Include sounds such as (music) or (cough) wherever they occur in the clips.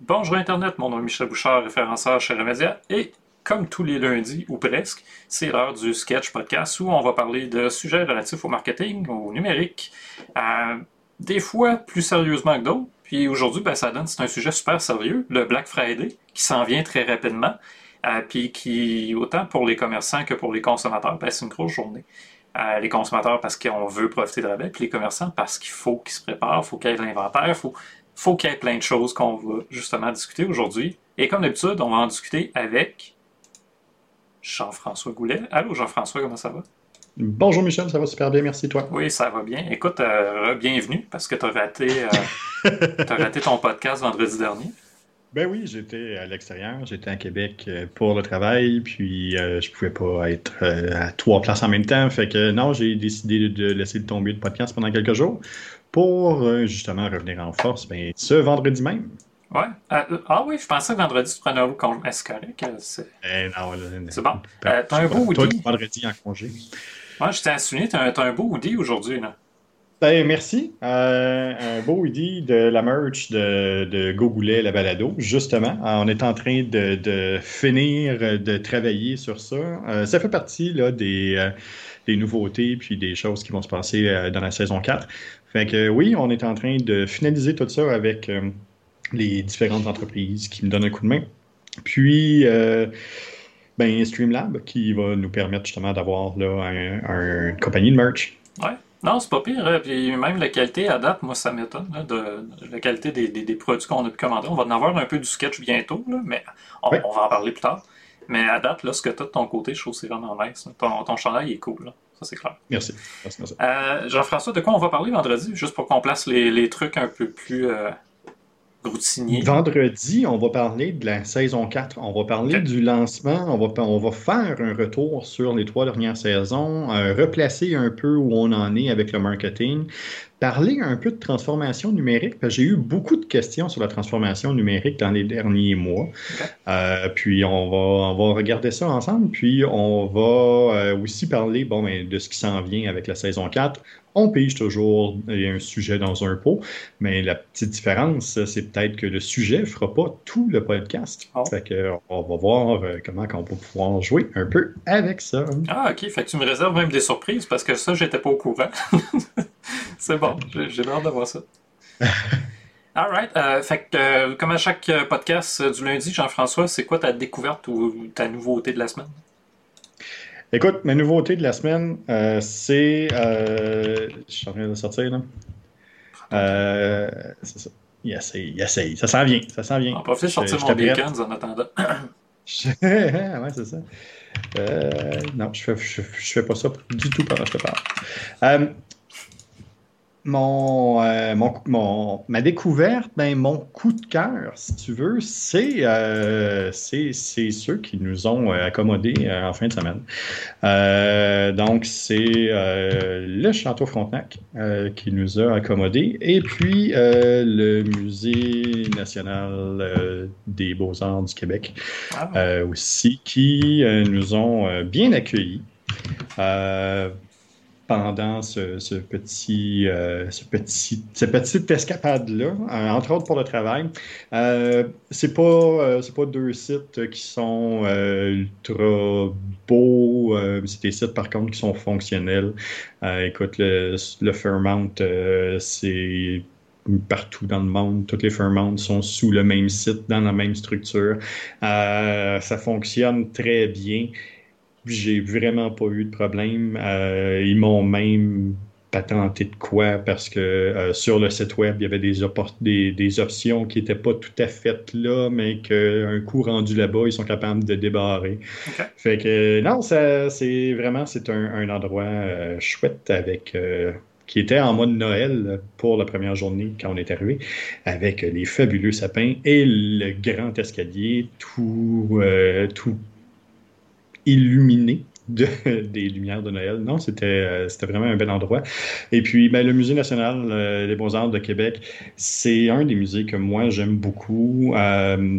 Bonjour Internet, mon nom est Michel Bouchard, référenceur chez Remedia, et comme tous les lundis, ou presque, c'est l'heure du Sketch Podcast où on va parler de sujets relatifs au marketing, au numérique, des fois plus sérieusement que d'autres. Puis aujourd'hui, ben, ça donne, c'est un sujet super sérieux, le Black Friday, qui s'en vient très rapidement, puis qui, autant pour les commerçants que pour les consommateurs, ben, c'est une grosse journée. Euh, les consommateurs parce qu'on veut profiter de rabais, puis les commerçants parce qu'il faut qu'ils se préparent, il faut qu'il y ait de l'inventaire, il faut, faut qu'il y ait plein de choses qu'on va justement discuter aujourd'hui. Et comme d'habitude, on va en discuter avec Jean-François Goulet. Allô Jean-François, comment ça va? Bonjour Michel, ça va super bien, merci toi. Oui, ça va bien. Écoute, euh, bienvenue parce que tu as, euh, (laughs) raté ton podcast vendredi dernier. Ben oui, j'étais à l'extérieur, j'étais à Québec euh, pour le travail, puis je pouvais pas être à trois places en même temps. Fait que non, j'ai décidé de laisser tomber le podcast pendant quelques jours pour justement revenir en force ben, ce vendredi même. Ouais. Euh, ah oui, je pensais que vendredi, tu prenais un congé. Est-ce correct? C'est eh, bon. Euh, t'as un beau hoodie. vendredi en congé. Moi, je t'ai assumer, t'as un, un beau hoodie aujourd'hui. là. Ben, merci. Euh, un beau hoodie de la merch de, de Gogoulet, la balado. Justement, on est en train de, finir de travailler sur ça. ça fait partie des, nouveautés puis des choses qui vont se passer dans la saison 4. Fait que oui, on est en train de finaliser tout ça avec les différentes entreprises qui me donnent un coup de main. Puis, euh, ben, Streamlab qui va nous permettre justement d'avoir un, une compagnie de merch. Ouais. Non, c'est pas pire. Hein. Puis même la qualité à date, moi, ça m'étonne. De, la qualité des, des, produits qu'on a pu commander. On va en avoir un peu du sketch bientôt, là, mais on, va en parler plus tard. Mais à date, là, ce que tu as de ton côté, je trouve que c'est vraiment nice. Ton, ton chandail est cool. Là. Ça, c'est clair. Merci. merci, euh, Jean-François, de quoi on va parler vendredi? Juste pour qu'on place les, les trucs un peu plus euh, Vendredi, on va parler de la saison 4. On va parler du lancement. On va, on va faire un retour sur les trois dernières saisons, euh, replacer un peu où on en est avec le marketing, parler un peu de transformation numérique, parce que j'ai eu beaucoup de questions sur la transformation numérique dans les derniers mois. Euh, puis on va, on va regarder ça ensemble, puis on va euh, aussi parler bon, ben, de ce qui s'en vient avec la saison 4. On pige toujours un sujet dans un pot, mais la petite différence, c'est peut-être que le sujet ne fera pas tout le podcast. Oh. Fait que, on va voir euh, comment on va pouvoir jouer un peu avec ça. Ah, ok. Fait que tu me réserves même des surprises parce que ça, j'étais pas au courant. (laughs) c'est bon, j'ai hâte de voir ça. (laughs) All right. Euh, fait que, euh, comme à chaque podcast du lundi, Jean-François, c'est quoi ta découverte ou ta nouveauté de la semaine? Écoute, ma nouveauté de la semaine, euh, c'est. Euh, je suis en train de sortir, là. Euh, c'est ça. Il essaye, il essaye. Ça s'en vient, ça s'en vient. On va profiter de sortir mon bacon en attendant. (coughs) (coughs) ouais, c'est ça. Euh, non, je fais, je, je, fais pas ça du tout pendant que je te parle. Mon, euh, mon, mon, ma découverte, ben, mon coup de cœur, si tu veux, c'est euh, ceux qui nous ont euh, accommodés euh, en fin de semaine. donc, c'est le Château Frontenac qui nous a accommodés et puis le Musée national des beaux-arts du Québec ah. aussi, qui nous ont bien accueillis pendant ce, petit, euh, ce petit, cette petite escapade-là, euh, entre autres pour le travail. Euh, c'est pas, euh, c'est pas deux sites qui sont ultra beaux, c'est des sites par contre qui sont fonctionnels. écoute, le, le c'est partout dans le monde. Toutes les Fairmount sont sous le même site, dans la même structure. ça fonctionne très bien. J'ai vraiment pas eu de problème. Euh, ils m'ont même patenté de quoi parce que euh, sur le site web, il y avait des, des, des options qui n'étaient pas tout à fait là, mais qu'un coup rendu là-bas, ils sont capables de débarrer. Fait que non, c'est vraiment c'est un, endroit euh, chouette avec qui était en mode Noël pour la première journée quand on est arrivé, avec les fabuleux sapins et le grand escalier tout, tout illuminé de, (laughs) des lumières de Noël. Non, c'était euh, c'était vraiment un bel endroit. Et puis, ben, le Musée national euh, des beaux-arts de Québec, c'est un des musées que moi, j'aime beaucoup. Euh,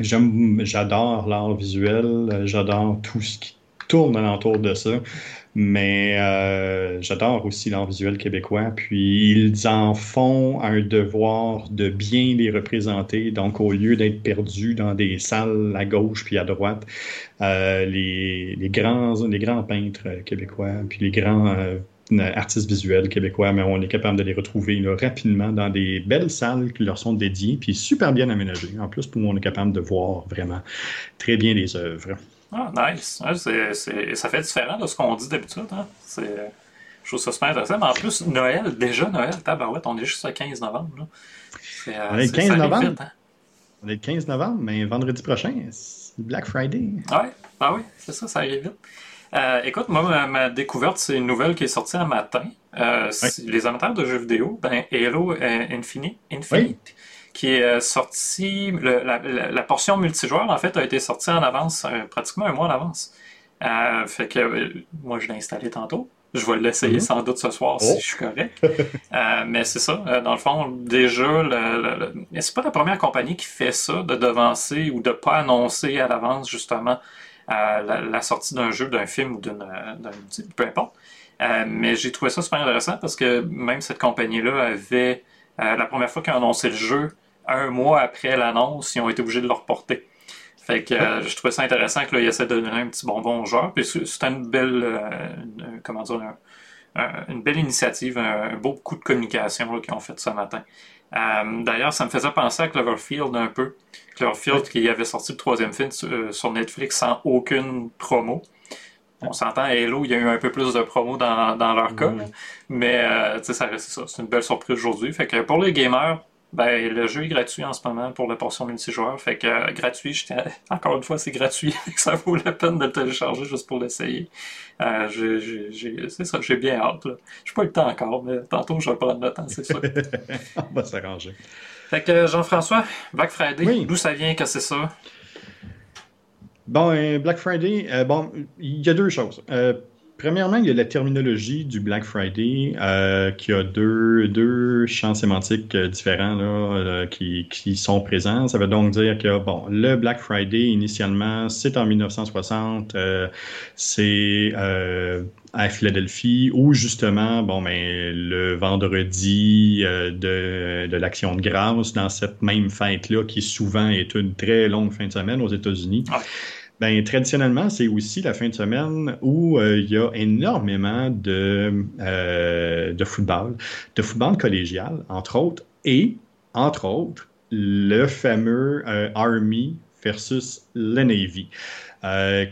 j'adore l'art visuel, j'adore tout ce qui tourne alentour de ça. Mais euh, j'adore aussi l'art visuel québécois. Puis ils en font un devoir de bien les représenter. Donc au lieu d'être perdus dans des salles à gauche puis à droite, euh, les, grands, les grands peintres québécois, puis les grands euh, artistes visuels québécois, mais on est capable de les retrouver rapidement dans des belles salles qui leur sont dédiées, puis super bien aménagées. En plus, nous, on est capable de voir vraiment très bien les œuvres. Ah, nice. ça fait différent de ce qu'on dit d'habitude. Hein? Je trouve ça super intéressant. Mais en plus, Noël, déjà Noël, tabarouette, on est juste le 15 novembre. Euh, on est le 15 novembre. Hein? On est le 15 novembre, mais vendredi prochain, c'est Black Friday. Ouais, ah oui, c'est ça, ça arrive vite. Euh, écoute, moi, ma, découverte, c'est une nouvelle qui est sortie un matin. Euh, les amateurs de jeux vidéo, ben, Halo Infinite, Infinite qui est euh, sorti, la, portion multijoueur, en fait, a été sortie en avance, euh, pratiquement un mois en avance. Euh, fait que moi, je l'ai installé tantôt. Je vais l'essayer mm-hmm. sans doute ce soir si oh. je suis correct. mais c'est ça. dans le fond, déjà, le, c'est pas la première compagnie qui fait ça, de devancer ou de pas annoncer à l'avance, justement, la, sortie d'un jeu, d'un film ou d'un peu importe. mais j'ai trouvé ça super intéressant parce que même cette compagnie-là avait, la première fois qu'ils ont annoncé le jeu, un mois après l'annonce, ils ont été obligés de le reporter. Fait que euh, je trouvais ça intéressant que là, ils essaient de donner un petit bonbon aux joueurs. Puis c'était une belle, euh, comment dire, une belle initiative, un, beau coup de communication qu'ils ont fait ce matin. Euh, d'ailleurs, ça me faisait penser à Cloverfield un peu. Cloverfield qui avait sorti le troisième film sur, Netflix sans aucune promo. On s'entend, Halo, il y a eu un peu plus de promo dans, leur cas, mais ça reste ça. C'est une belle surprise aujourd'hui. Fait que pour les gamers, ben, le jeu est gratuit en ce moment pour la portion multijoueur. Fait que euh, gratuit, (laughs) encore une fois, c'est gratuit. (laughs) ça vaut la peine de le télécharger juste pour l'essayer. Euh, c'est ça, j'ai bien hâte. Je n'ai pas eu le temps encore, mais tantôt je vais prendre le temps, c'est ça. (laughs) On va s'arranger. Fait que Jean-François, Black Friday, d'où ça vient que c'est ça? Bon, euh, Black Friday, bon, il y a deux choses. Premièrement, il y a la terminologie du Black Friday euh, qui a deux, deux champs sémantiques euh, différents là, euh, qui, qui, sont présents. Ça veut donc dire que bon, le Black Friday, initialement, c'est en 1960, euh, c'est à Philadelphie, où justement, bon, ben, le vendredi de, de l'Action de grâce, dans cette même fête-là, qui souvent est une très longue fin de semaine aux États-Unis. Ben, traditionnellement, c'est aussi la fin de semaine où euh, il y a énormément de, euh, de football, de football collégial, entre autres, et, entre autres, le fameux euh, Army versus le Navy,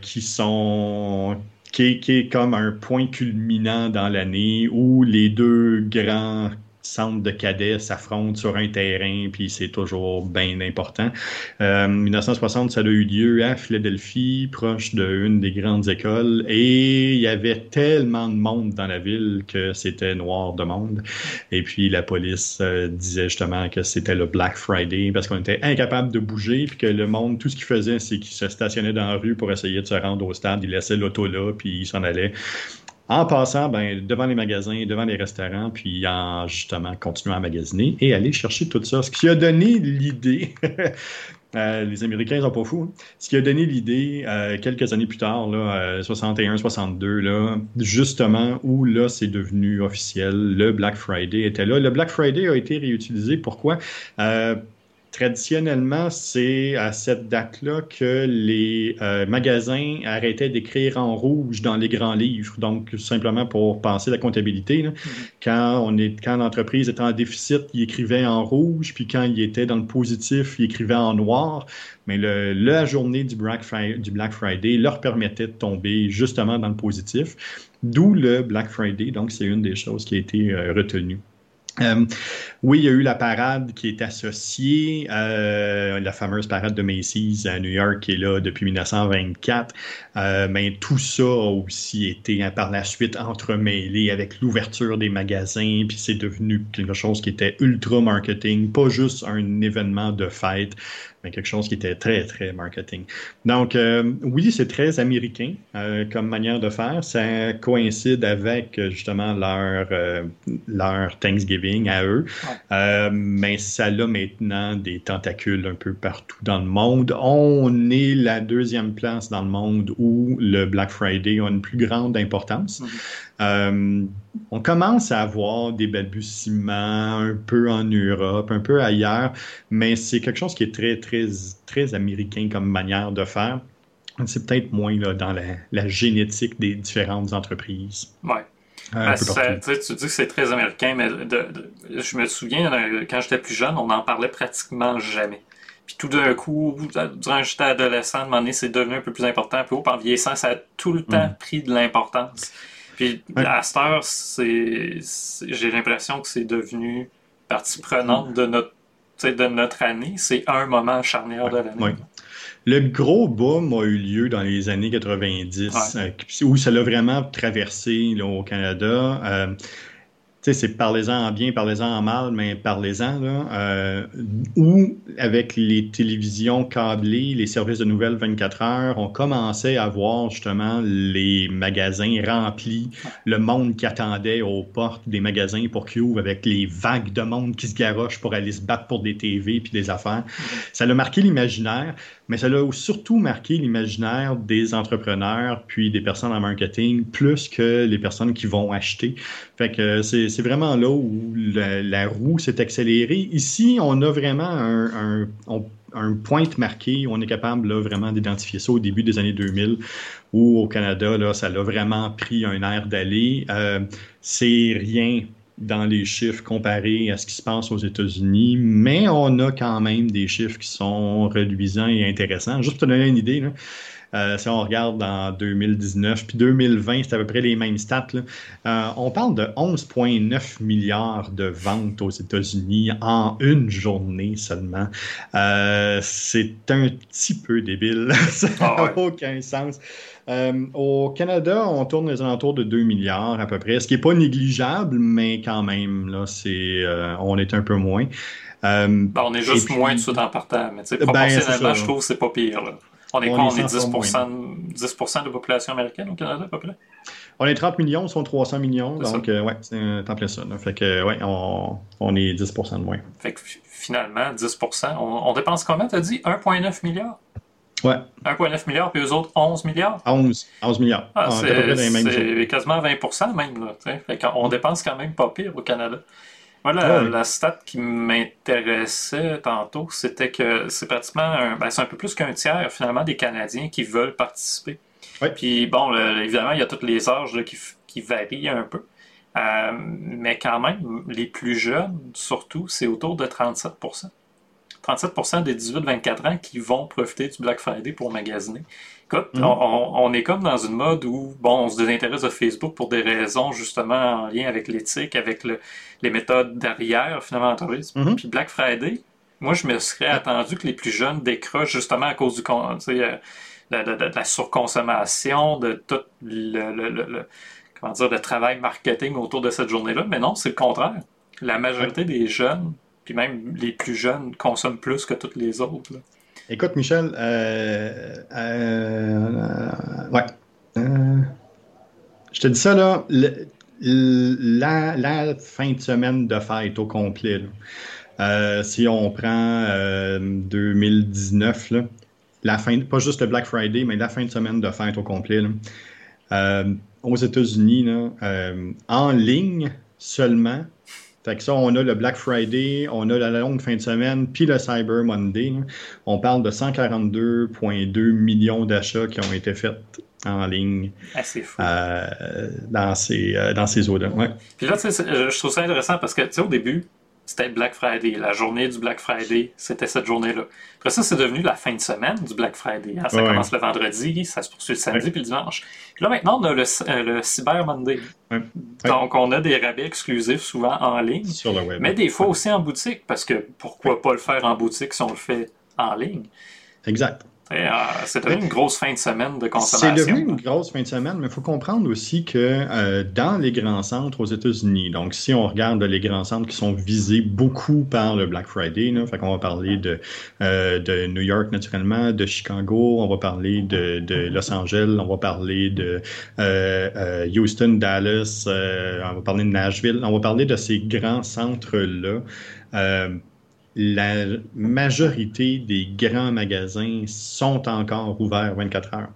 qui sont qui est, comme un point culminant dans l'année où les deux grands centre de cadets s'affrontent sur un terrain, puis c'est toujours bien important. Euh, 1960, ça a eu lieu à Philadelphie, proche d'une des grandes écoles, et il y avait tellement de monde dans la ville que c'était noir de monde. Et puis la police euh, disait justement que c'était le Black Friday parce qu'on était incapable de bouger, puis que le monde, tout ce qu'il faisait, c'est qu'il se stationnait dans la rue pour essayer de se rendre au stade. Il laissait l'auto là, puis il s'en allait en passant ben, devant les magasins, devant les restaurants, puis en justement continuant à magasiner et aller chercher tout ça. Ce qui a donné l'idée, (laughs) euh, les Américains sont pas fous, hein. ce qui a donné l'idée euh, quelques années plus tard, là, 61, euh, 62, là, justement où là c'est devenu officiel, le Black Friday était là. Le Black Friday a été réutilisé. Pourquoi? Traditionnellement, c'est à cette date-là que les euh, magasins arrêtaient d'écrire en rouge dans les grands livres. Donc, simplement pour penser la comptabilité, mm-hmm. quand on est, quand l'entreprise était en déficit, il écrivait en rouge, puis quand il était dans le positif, il écrivait en noir. Mais le, la journée du Black, Friday, du Black Friday leur permettait de tomber justement dans le positif. D'où le Black Friday. Donc, c'est une des choses qui a été euh, retenue. Euh, oui, il y a eu la parade qui est associée, euh, la fameuse parade de Macy's à New York qui est là depuis 1924. Euh, mais tout ça a aussi été hein, par la suite entremêlé avec l'ouverture des magasins, puis c'est devenu quelque chose qui était ultra marketing, pas juste un événement de fête, mais quelque chose qui était très, très marketing. Donc, euh, oui, c'est très américain euh, comme manière de faire. Ça coïncide avec justement leur, euh, leur Thanksgiving à eux. mais ça a maintenant des tentacules un peu partout dans le monde. On est la deuxième place dans le monde où le Black Friday a une plus grande importance. Mm-hmm. on commence à avoir des balbutiements un peu en Europe, un peu ailleurs, mais c'est quelque chose qui est très, très très, américain comme manière de faire. C'est peut-être moins là, dans la, génétique des différentes entreprises. Oui. Ben, tu dis que c'est très américain, mais je me souviens, euh, quand j'étais plus jeune, on n'en parlait pratiquement jamais. Puis tout d'un coup, durant j'étais adolescent, à un moment donné, c'est devenu un peu plus important. Puis en vieillissant, ça a tout le temps mm. pris de l'importance. Puis à cette heure, j'ai l'impression que c'est devenu partie prenante de notre de notre année, c'est un moment charnière de l'année. Le gros boom a eu lieu dans les années 90, euh, où ça l'a vraiment traversé au Canada. Euh, c'est parlez-en en bien, parlez-en en mal, mais parlez-en. Euh, ou avec les télévisions câblées, les services de nouvelles 24 heures, on commençait à voir justement les magasins remplis, le monde qui attendait aux portes des magasins pour qu'ils ouvrent avec les vagues de monde qui se garochent pour aller se battre pour des TV puis des affaires. Ça a marqué l'imaginaire mais ça a surtout marqué l'imaginaire des entrepreneurs puis des personnes en marketing plus que les personnes qui vont acheter. Fait que c'est vraiment là où la, roue s'est accélérée. Ici, on a vraiment un, un, point marqué, on est capable là, vraiment d'identifier ça au début des années 2000, où au Canada, là, ça a vraiment pris un air d'aller. Euh, c'est rien dans les chiffres comparés à ce qui se passe aux États-Unis, mais on a quand même des chiffres qui sont réduisants et intéressants. Juste pour te donner une idée, euh, si on regarde en 2019 puis 2020, c'est à peu près les mêmes stats. Euh, on parle de 11,9 milliards de ventes aux États-Unis en une journée seulement. Euh, c'est un petit peu débile. (laughs) Ça n'a ah aucun sens. Euh, au Canada, on tourne les alentours de 2 milliards à peu près, ce qui n'est pas négligeable, mais quand même, là, c'est, euh, on est un peu moins. Euh, ben, on est juste moins de ça en partant, mais ben, proportionnellement, je trouve que c'est pas pire. On est quoi? On est 10%, 10 de la population américaine au Canada, à peu près? On est 30 millions, ils sont 300 millions, donc ouais, c'est un temps plein ça. Fait que, ouais, on, on, est 10% de moins. Fait que finalement, 10 on, on dépense combien, t'as dit? 1,9 milliard? Ouais. 1,9 milliard, puis eux autres, 11 milliards? 11, 11 milliards. Ah, c'est quasiment 20% même. Là, fait on dépense quand même pas pire au Canada. Moi, la, stat qui m'intéressait tantôt, c'était que c'est pratiquement un, ben, c'est un peu plus qu'un tiers finalement des Canadiens qui veulent participer. Puis bon, évidemment, il y a tous les âges qui, qui, varient un peu. Euh, mais quand même, les plus jeunes, surtout, c'est autour de 37 37% des 18-24 ans qui vont profiter du Black Friday pour magasiner. Écoute, mhm. on, est comme dans une mode où, bon, on se désintéresse de Facebook pour des raisons justement en lien avec l'éthique, avec les méthodes derrière, finalement, l'entreprise. Mhm. Puis Black Friday, moi, je me serais attendu que les plus jeunes décrochent justement à cause du, euh, de, la surconsommation, de tout le, comment dire, le travail marketing autour de cette journée-là. Mais non, c'est le contraire. La majorité des jeunes puis même les plus jeunes consomment plus que toutes les autres. Écoute, Michel, euh, euh, ouais. Euh, je te dis ça, là. la, fin de semaine de fête au complet, si on prend 2019, là, la fin, pas juste le Black Friday, mais la fin de semaine de fête au complet, aux États-Unis, en ligne seulement, fait que ça, on a le Black Friday, on a la longue fin de semaine, puis le Cyber Monday. On parle de 142,2 millions d'achats qui ont été faits en ligne ah, euh, dans ces, euh, dans ces eaux-là. Ouais. Puis là, je trouve ça intéressant parce que, tu sais, au début, c'était Black Friday. La journée du Black Friday, c'était cette journée-là. Après ça, c'est devenu la fin de semaine du Black Friday. Hein. Ça commence le vendredi, ça se poursuit le samedi puis le dimanche. Puis là, maintenant, on a le, euh, Cyber Monday. Donc, on a des rabais exclusifs souvent en ligne. Sur le web. Mais des fois aussi en boutique, parce que pourquoi pas le faire en boutique si on le fait en ligne? Exact. C'est devenu une grosse fin de semaine de consommation. C'est devenu une grosse fin de semaine, mais il faut comprendre aussi que euh, dans les grands centres aux États-Unis, donc si on regarde les grands centres qui sont visés beaucoup par le Black Friday, là, fait qu'on va parler de, euh, de New York naturellement, de Chicago, on va parler de, de Los Angeles, on va parler de euh, Houston, Dallas, on va parler de Nashville, on va parler de ces grands centres-là la majorité des grands magasins sont encore ouverts 24 heures.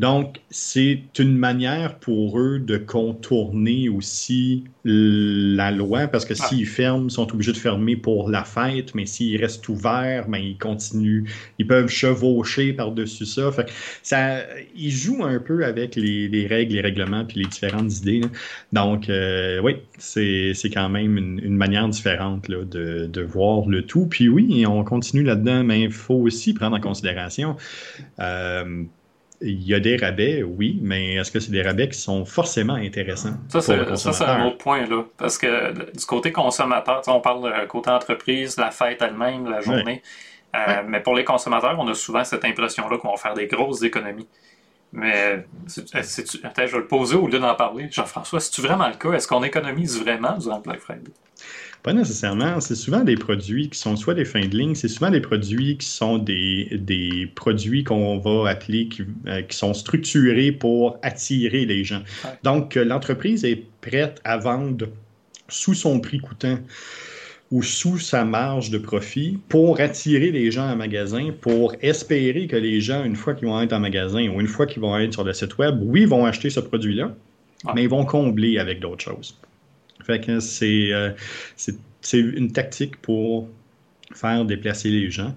Donc, c'est une manière pour eux de contourner aussi la loi, parce que s'ils ferment, ils sont obligés de fermer pour la fête, mais s'ils restent ouverts, ben, ils continuent, ils peuvent chevaucher par-dessus ça. Fait ça, ils jouent un peu avec les, règles, les règlements, puis les différentes idées. Donc, euh, oui, c'est quand même une, manière différente là, de, de, voir le tout. Puis oui, on continue là-dedans, mais il faut aussi prendre en considération... Euh, il y a des rabais, oui, mais est-ce que c'est des rabais qui sont forcément intéressants? Ça, c'est un autre point, là. Parce que du côté consommateur, on parle de côté entreprise, la fête elle-même, la journée. Euh, mais pour les consommateurs, on a souvent cette impression-là qu'on va faire des grosses économies. Mais attends, je vais le poser au lieu d'en parler. Jean-François, c'est-tu vraiment le cas? Est-ce qu'on économise vraiment durant le Black Friday? Pas nécessairement. C'est souvent des produits qui sont soit des fins de ligne, c'est souvent des produits qui sont des, des produits qu'on va appeler, qui, euh, qui, sont structurés pour attirer les gens. Donc, euh, l'entreprise est prête à vendre sous son prix coûtant ou sous sa marge de profit pour attirer les gens en magasin, pour espérer que les gens, une fois qu'ils vont être en magasin ou une fois qu'ils vont être sur le site web, oui, vont acheter ce produit-là, mais ils vont combler avec d'autres choses. Euh, c'est, une tactique pour faire déplacer les gens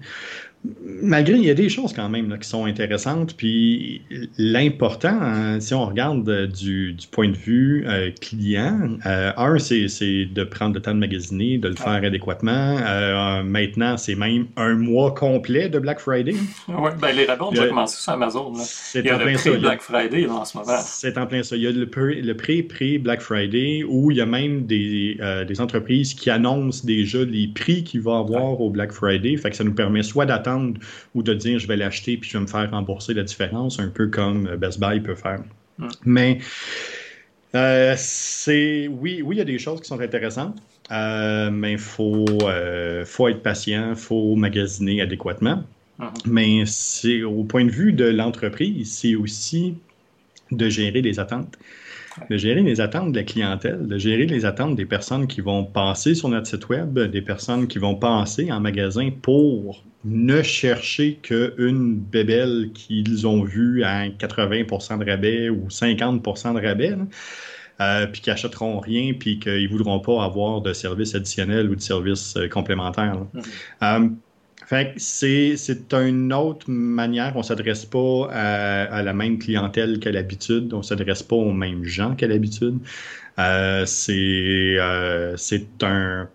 malgré, il y a des choses quand même qui sont intéressantes. Puis l'important, hein, si on regarde euh, du, point de vue euh, client, euh, un, c'est, de prendre le temps de magasiner, de le faire adéquatement. maintenant, c'est même un mois complet de Black Friday. Oui, ben, les rabais ont déjà commencé sur Amazon. C'est en plein ça. Black Friday en ce moment. C'est en plein ça. Il y a le, pré-pré-Black Friday où il y a même des, des entreprises qui annoncent déjà les prix qu'il va avoir au Black Friday. Fait que ça nous permet soit d'attendre ou de dire je vais l'acheter puis je vais me faire rembourser la différence, un peu comme euh, Best Buy peut faire. Mais euh, c'est oui, oui, il y a des choses qui sont intéressantes, euh, mais il faut, faut être patient, il faut magasiner adéquatement. Mais c'est au point de vue de l'entreprise, c'est aussi de gérer les attentes de gérer les attentes de la clientèle, de gérer les attentes des personnes qui vont passer sur notre site web, des personnes qui vont passer en magasin pour ne chercher qu'une bébelle qu'ils ont vue à 80% de rabais ou 50% de rabais. Euh, puis qui achèteront rien, puis qu'ils voudront pas avoir de services additionnels ou de services euh, complémentaires. Euh, fait c'est, une autre manière. On ne s'adresse pas à, la même clientèle qu'à l'habitude. On ne s'adresse pas aux mêmes gens qu'à l'habitude. Euh, c'est, euh, c'est un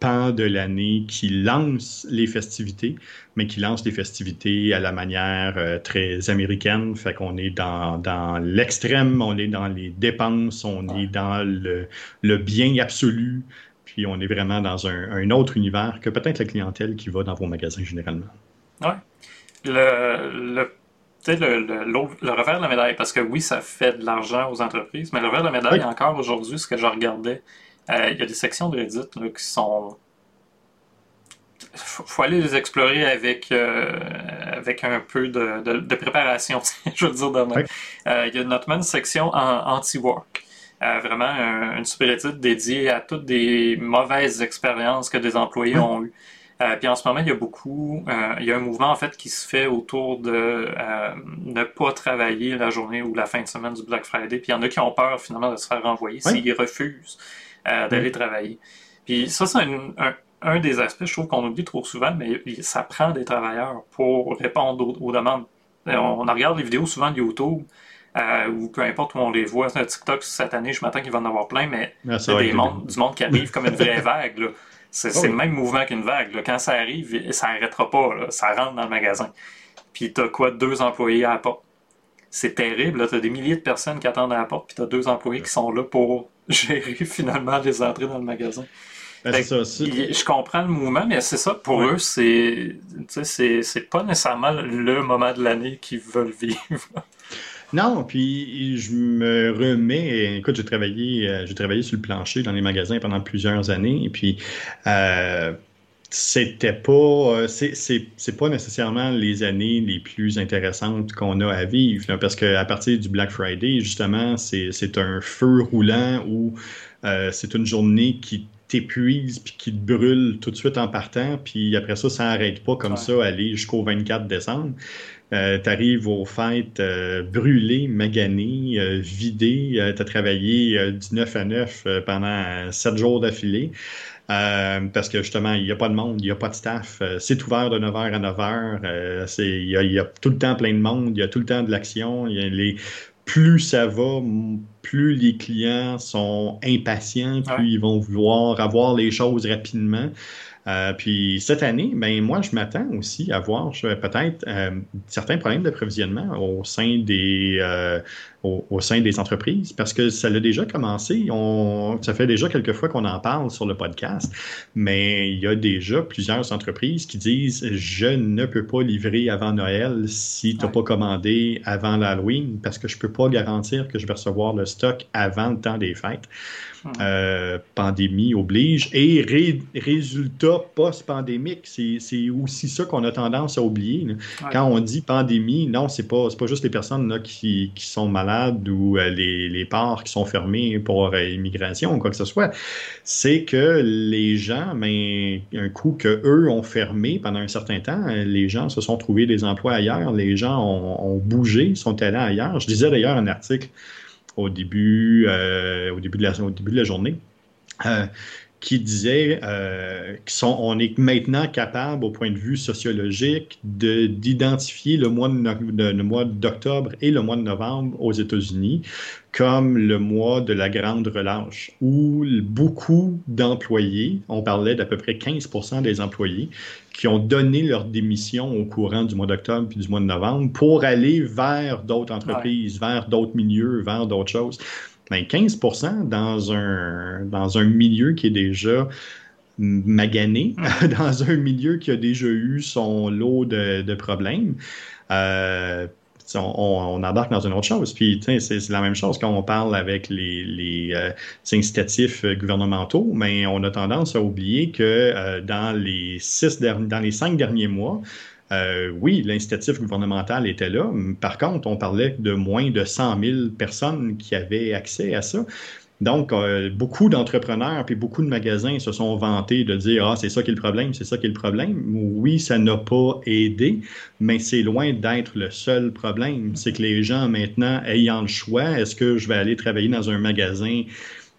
pan de l'année qui lance les festivités, mais qui lance les festivités à la manière euh, très américaine. Fait qu'on est dans, dans l'extrême, on est dans les dépenses, on est dans le, le bien absolu puis on est vraiment dans un, autre univers que peut-être la clientèle qui va dans vos magasins généralement. Oui. Le, le, le, revers de la médaille, parce que oui, ça fait de l'argent aux entreprises, mais le revers de la médaille, encore aujourd'hui, ce que je regardais, euh, il y a des sections de Reddit qui sont il faut aller les explorer avec, euh, avec un peu de, de, préparation, (laughs) je veux dire. Euh, il y a notamment une section en anti-work vraiment une super étude dédiée à toutes des mauvaises expériences que des employés ont eues. Euh, puis en ce moment, il y a beaucoup, euh, il y a un mouvement en fait qui se fait autour de euh, ne pas travailler la journée ou la fin de semaine du Black Friday. Puis il y en a qui ont peur finalement de se faire renvoyer s'ils refusent d'aller travailler. Puis ça, c'est un, des aspects, je trouve qu'on oublie trop souvent, mais ça prend des travailleurs pour répondre aux, demandes. On, on, regarde les vidéos souvent de YouTube. Euh, ou peu importe où on les voit. TikTok cette année, je m'attends qu'il va en avoir plein, mais ah, c'est du monde qui arrive comme une vraie (laughs) vague. C'est oh le même mouvement qu'une vague. Quand ça arrive, ça n'arrêtera pas. Ça rentre dans le magasin. Puis t'as quoi, deux employés à la porte. C'est terrible. T'as des milliers de personnes qui attendent à la porte, puis t'as deux employés qui sont là pour (laughs) gérer finalement les entrées dans le magasin. Ben, je comprends le mouvement, mais c'est ça, pour eux, c'est, c'est pas nécessairement le moment de l'année qu'ils veulent vivre. Non, puis je me remets. Écoute, j'ai travaillé, euh, j'ai travaillé sur le plancher dans les magasins pendant plusieurs années, et puis euh, c'était pas, euh, c'est pas nécessairement les années les plus intéressantes qu'on a à vivre, parce qu'à partir du Black Friday, justement, c'est un feu roulant où c'est une journée qui t'épuise puis qui te brûle tout de suite en partant, puis après ça, ça n'arrête pas comme ça, aller jusqu'au 24 décembre. Euh, tu arrives aux fêtes euh, brûlées, maganées, euh, vidées. tu as travaillé du 9 à 9 pendant 7 jours d'affilée. parce que justement, il n'y a pas de monde, il n'y a pas de staff. c'est ouvert de 9h à 9h. il, y a, tout le temps plein de monde, il y a tout le temps de l'action. Les, plus ça va, plus les clients sont impatients, plus ils vont vouloir avoir les choses rapidement. Euh, puis cette année, ben moi, je m'attends aussi à voir peut-être euh, certains problèmes d'approvisionnement au sein des euh, au, sein des entreprises parce que ça l'a déjà commencé. On, ça fait déjà quelques fois qu'on en parle sur le podcast, mais il y a déjà plusieurs entreprises qui disent je ne peux pas livrer avant Noël si tu n'as pas commandé avant l'Halloween parce que je ne peux pas garantir que je vais recevoir le stock avant le temps des fêtes. Euh, pandémie oblige. Et résultat post-pandémique, c'est aussi ça qu'on a tendance à oublier. Quand on dit pandémie, non, c'est pas, pas juste les personnes là, qui, qui, sont malades ou euh, les, les, ports qui sont fermés pour euh, immigration ou quoi que ce soit. C'est que les gens, mais un coup que eux ont fermé pendant un certain temps, les gens se sont trouvés des emplois ailleurs, les gens ont, ont bougé, sont allés ailleurs. Je disais d'ailleurs un article au début, euh, au, début de la, début de la journée, euh, qui disait euh, qu'on est maintenant capable, au point de vue sociologique, d'identifier le mois d'octobre et le mois de novembre aux États-Unis comme le mois de la grande relâche, où beaucoup d'employés, on parlait d'à peu près 15% des employés, qui ont donné leur démission au courant du mois d'octobre puis du mois de novembre pour aller vers d'autres entreprises, vers d'autres milieux, vers d'autres choses. Ben 15 dans un, dans un milieu qui est déjà magané, mm. (laughs) dans un milieu qui a déjà eu son lot de, de problèmes. Euh, on, embarque dans une autre chose. Puis, c'est la même chose quand on parle avec les, les euh, incitatifs gouvernementaux, mais on a tendance à oublier que euh, dans, les six dans les cinq derniers mois, euh, oui, l'incitatif gouvernemental était là. Par contre, on parlait de moins de 100 000 personnes qui avaient accès à ça. Donc, euh, beaucoup d'entrepreneurs puis beaucoup de magasins se sont vantés de dire Ah, c'est ça qui est le problème, c'est ça qui est le problème. Oui, ça n'a pas aidé, mais c'est loin d'être le seul problème. C'est que les gens maintenant, ayant le choix, est-ce que je vais aller travailler dans un magasin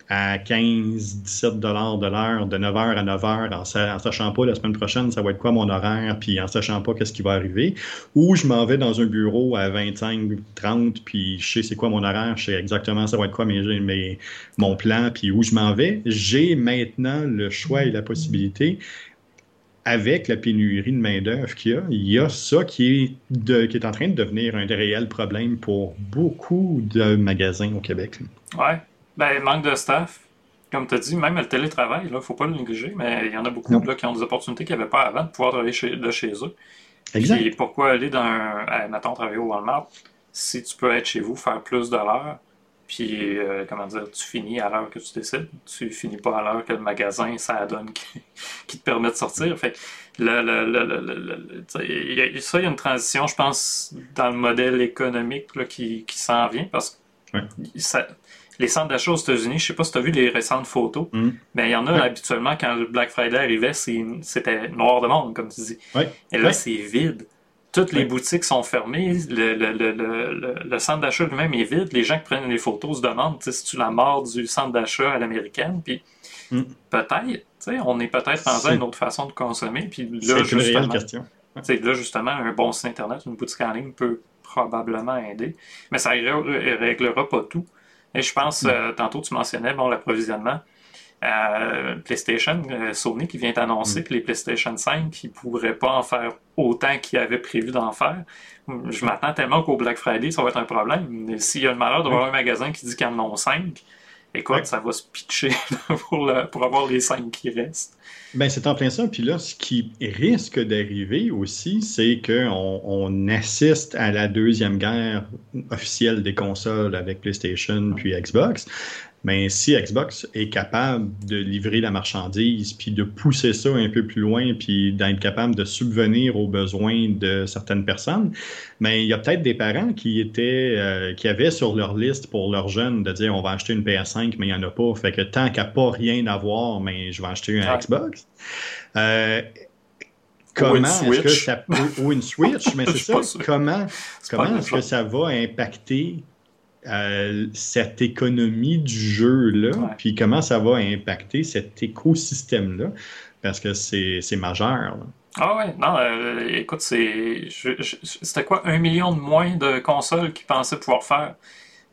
à 15, 17 dollars de l'heure de 9h à 9h en, sachant pas la semaine prochaine ça va être quoi mon horaire puis en sachant pas qu'est-ce qui va arriver ou je m'en vais dans un bureau à 25, 30 puis je sais c'est quoi mon horaire, je sais exactement ça va être quoi mes, mes mon plan puis où je m'en vais. J'ai maintenant le choix et la possibilité avec la pénurie de main-d'œuvre qu'il y a, il y a ça qui est, de, qui est en train de devenir un réel problème pour beaucoup de magasins au Québec. Ouais, ben, manque de staff. Comme tu as dit, même le télétravail, il ne faut pas le négliger, mais il y en a beaucoup là, qui ont des opportunités qu'ils n'avaient pas avant de pouvoir travailler chez, de chez eux. Exact. Et pourquoi aller dans un. mettons, travailler au Walmart? Si tu peux être chez vous, faire plus de l'heure, puis, euh, comment dire, tu finis à l'heure que tu décides. Tu finis pas à l'heure que le magasin, ça donne qui, (laughs) te permet de sortir. Fait le, le, ça, il y a une transition, je pense, dans le modèle économique là, qui, qui s'en vient parce que ça, les centres d'achat aux États-Unis, je sais pas si tu as vu les récentes photos, mm. mais il y en a habituellement quand le Black Friday arrivait, c'était noir de monde, comme tu dis. Et là, c'est vide. Toutes les boutiques sont fermées, le, centre d'achat lui-même est vide. Les gens qui prennent les photos se demandent si tu la mort du centre d'achat à l'américaine. Puis mm. peut-être, on est peut-être dans une autre façon de consommer. Puis là, justement, question. là, justement, un bon site Internet, une boutique en ligne peut probablement aider. Mais ça ne réglera pas tout. Et je pense, mm. euh, tantôt tu mentionnais bon, l'approvisionnement. Euh, PlayStation, euh, Sony qui vient d'annoncer mm. que les PlayStation 5 ne pourraient pas en faire autant qu'ils avaient prévu d'en faire. Je m'attends tellement qu'au Black Friday, ça va être un problème. S'il y a le malheur d'avoir un magasin qui dit qu'il en ont 5, écoute, ça va se pitcher pour, pour avoir les cinq qui restent. Ben, c'est en plein ça. Puis là, ce qui risque d'arriver aussi, c'est qu'on on assiste à la deuxième guerre officielle des consoles avec PlayStation puis Xbox. Mais si Xbox est capable de livrer la marchandise, puis de pousser ça un peu plus loin, puis d'être capable de subvenir aux besoins de certaines personnes, mais il y a peut-être des parents qui étaient, euh, qui avaient sur leur liste pour leurs jeunes de dire on va acheter une PS5, mais il n'y en a pas. Fait que tant qu'il n'y a pas rien à voir, mais je vais acheter un Xbox. Euh, comment est-ce que ça peut, ou une Switch, mais (laughs) c'est ça, comment, comment est-ce que ça va impacter euh, cette économie du jeu-là, puis comment ça va impacter cet écosystème-là, parce que c'est majeur. Ah ouais, non, euh, écoute, c'est c'était quoi, un million de moins de consoles qu'ils pensaient pouvoir faire?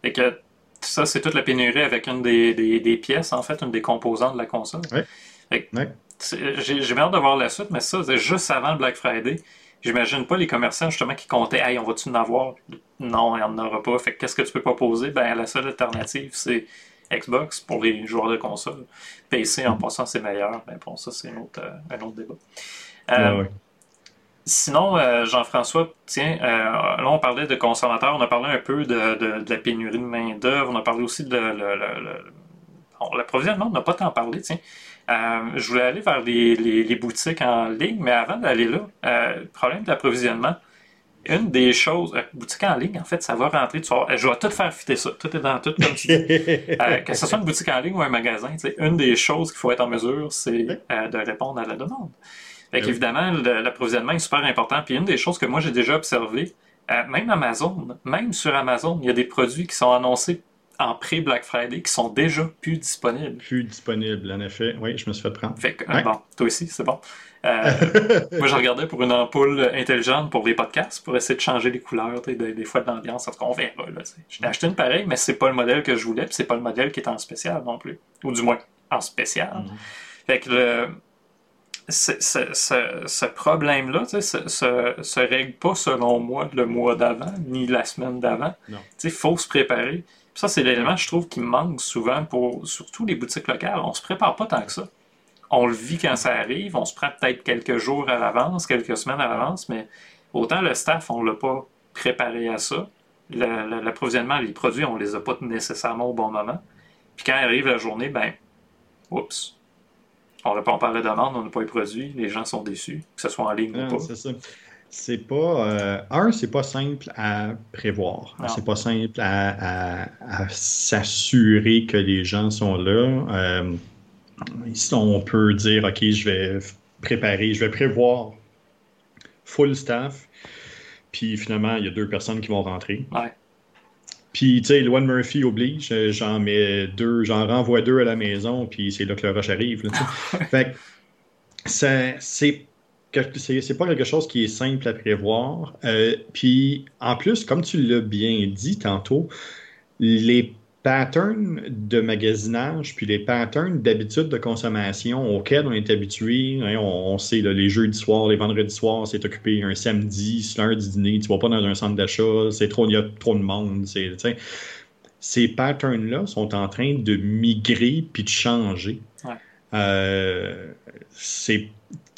Et que ça, c'est toute la pénurie avec une des, des, pièces, en fait, une des composantes de la console. Ouais. J'ai hâte de voir la suite, mais ça, c'est juste avant Black Friday. J'imagine pas les commerçants justement qui comptaient Hey, on va-tu en avoir? Non, il n'y en aura pas. Fait qu'est-ce que tu peux proposer? Ben la seule alternative, c'est Xbox pour les joueurs de console. PC en passant, c'est meilleur. Mais bon, ça, c'est un autre, euh, un autre débat. Euh, sinon, euh, Jean-François, tiens, là, on parlait de consommateurs, on a parlé un peu de, la pénurie de main-d'œuvre, on a parlé aussi de l'approvisionnement, on n'a pas tant parlé, tiens. Euh, je voulais aller vers les, boutiques en ligne, mais avant d'aller là, euh, problème d'approvisionnement. Une des choses, euh, boutique en ligne, en fait, ça va rentrer. Tu je vais tout faire fitter ça. Tout est dans tout, comme tu dis. (laughs) que ce soit une boutique en ligne ou un magasin, une des choses qu'il faut être en mesure, c'est de répondre à la demande. Fait évidemment, l'approvisionnement est super important. Puis une des choses que moi j'ai déjà observé, même Amazon, même sur Amazon, il y a des produits qui sont annoncés en pré-Black Friday qui sont déjà plus disponibles. Plus disponibles, en effet. Oui, je me suis fait prendre. Fait bon, toi aussi, c'est bon. Euh, (laughs) moi, je regardais pour une ampoule intelligente pour les podcasts, pour essayer de changer les couleurs, des, des fois de l'ambiance. En tout cas, on verra. J'ai acheté une pareille, mais c'est pas le modèle que je voulais, puis c'est pas le modèle qui est en spécial non plus. Ou du moins, en spécial. Mhm. Fait que le, ce, problème-là ne se, se, règle pas selon moi le mois d'avant, ni la semaine d'avant. Il faut se préparer ça, c'est l'élément, je trouve, qui manque souvent pour surtout les boutiques locales. On se prépare pas tant que ça. On le vit quand ça arrive, on se prend peut-être quelques jours à l'avance, quelques semaines à l'avance, mais autant le staff, on l'a pas préparé à ça. L'approvisionnement, les produits, on les a pas nécessairement au bon moment. Puis quand arrive la journée, ben, oups, on répond pas à la demande, on n'a pas les produits, les gens sont déçus, que ce soit en ligne ou pas. C'est ça c'est pas. Euh, un, c'est pas simple à prévoir. C'est pas simple à, s'assurer que les gens sont là. Euh, ici, on peut dire, OK, je vais préparer, je vais prévoir full staff. Puis finalement, il y a deux personnes qui vont rentrer. Puis, tu sais, Luan Murphy oblige, j'en mets deux, j'en renvoie deux à la maison, puis c'est là que le rush arrive. (laughs) fait c'est c'est pas quelque chose qui est simple à prévoir. Euh, puis en plus, comme tu l'as bien dit tantôt, les patterns de magasinage puis les patterns d'habitude de consommation auxquels on est habitué, hein, on, sait les jeudis soirs, les vendredis soirs, c'est occupé un samedi, c'est l'heure du dîner, tu vas pas dans un centre d'achat, c'est trop, il y a trop de monde, ces patterns-là sont en train de migrer puis de changer. Euh, c'est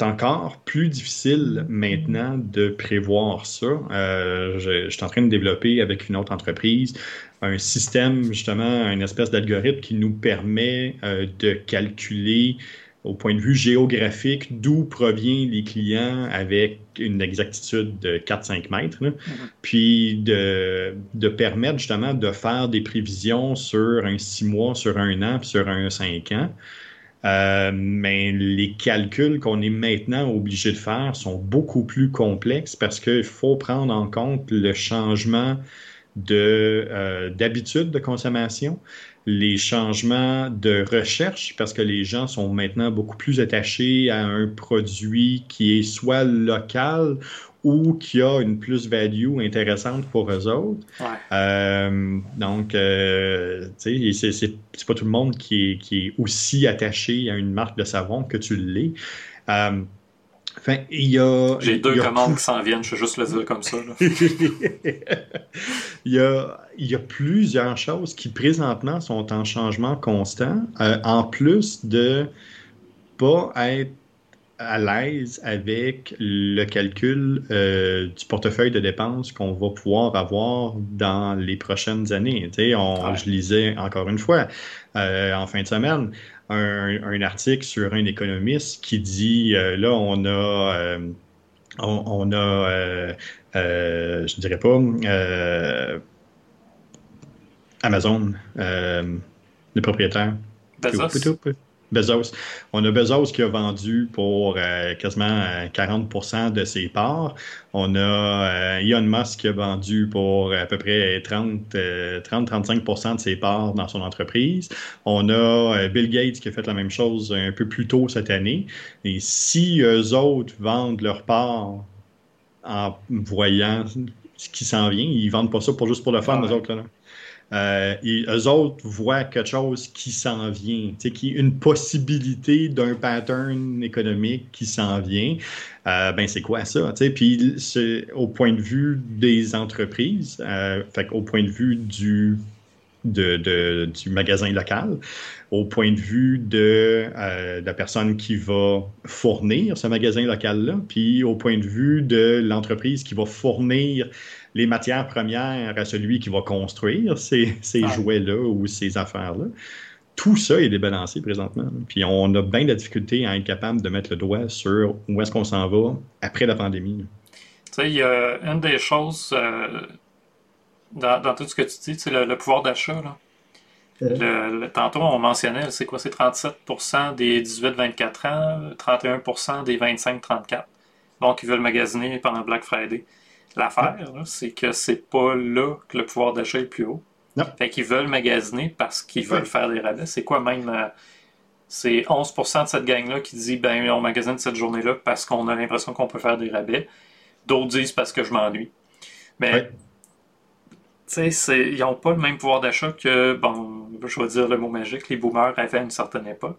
encore plus difficile maintenant de prévoir ça. Euh, je, suis en train de développer avec une autre entreprise un système, justement, une espèce d'algorithme qui nous permet euh, de calculer au point de vue géographique d'où proviennent les clients avec une exactitude de 4-5 mètres, mm-hmm. puis de, de, permettre justement de faire des prévisions sur un 6 mois, sur un an, puis sur un 5 ans. Euh, mais les calculs qu'on est maintenant obligé de faire sont beaucoup plus complexes parce qu'il faut prendre en compte le changement de euh, d'habitude de consommation, les changements de recherche parce que les gens sont maintenant beaucoup plus attachés à un produit qui est soit local ou qui a une plus-value intéressante pour eux autres. Euh, donc, euh, tu sais, c'est pas tout le monde qui est, qui est, aussi attaché à une marque de savon que tu l'es. Euh, Enfin, il y a. J'ai deux a commandes qui s'en viennent, je vais juste le dire comme ça. là. (laughs) il, y a, il y a plusieurs choses qui présentement sont en changement constant, euh, en plus de pas être à l'aise avec le calcul euh, du portefeuille de dépenses qu'on va pouvoir avoir dans les prochaines années. On, Ouais. Je lisais encore une fois euh, en fin de semaine un, un article sur un économiste qui dit euh, là on a on, on a je dirais pas Amazon le propriétaire Bezos? Bezos. On a Bezos qui a vendu pour euh, quasiment euh, 40% de ses parts. On a euh, Elon Musk qui a vendu pour à peu près 30, euh, 30-35% de ses parts dans son entreprise. On a euh, Bill Gates qui a fait la même chose un peu plus tôt cette année. Et si eux autres vendent leurs parts en voyant ce qui s'en vient, ils vendent pas ça pour juste pour le fun, Ouais. eux autres. Là. Euh, eux autres voient quelque chose qui s'en vient, qui une possibilité d'un pattern économique qui s'en vient. Euh, ben c'est quoi ça? Puis au point de vue des entreprises, euh, au point de vue du de, de- du magasin local, au point de vue de, euh, de la personne qui va fournir ce magasin local-là, puis au point de vue de l'entreprise qui va fournir les matières premières à celui qui va construire ces, ces Ah. jouets-là ou ces affaires-là. Tout ça est débalancé présentement. Puis on a bien de la difficulté à être capable de mettre le doigt sur où est-ce qu'on s'en va après la pandémie. Tu sais, il y a une des choses euh, dans, dans tout ce que tu dis, c'est le, le pouvoir d'achat. là. Le- le- tantôt, on mentionnait, c'est quoi? C'est 37% des 18-24 ans, 31% des 25-34. Donc, ils veulent magasiner pendant Black Friday. L'affaire, c'est que c'est pas là que le pouvoir d'achat est le plus haut. Non. Fait qu'ils veulent magasiner parce qu'ils veulent faire des rabais. C'est quoi même? euh, c'est 11% de cette gang-là qui dit ben on magasine cette journée-là parce qu'on a l'impression qu'on peut faire des rabais. D'autres disent parce que je m'ennuie. Mais tu sais, c'est- ils n'ont pas le même pouvoir d'achat que, bon, je vais dire le mot magique, les boomers avaient à une certaine époque.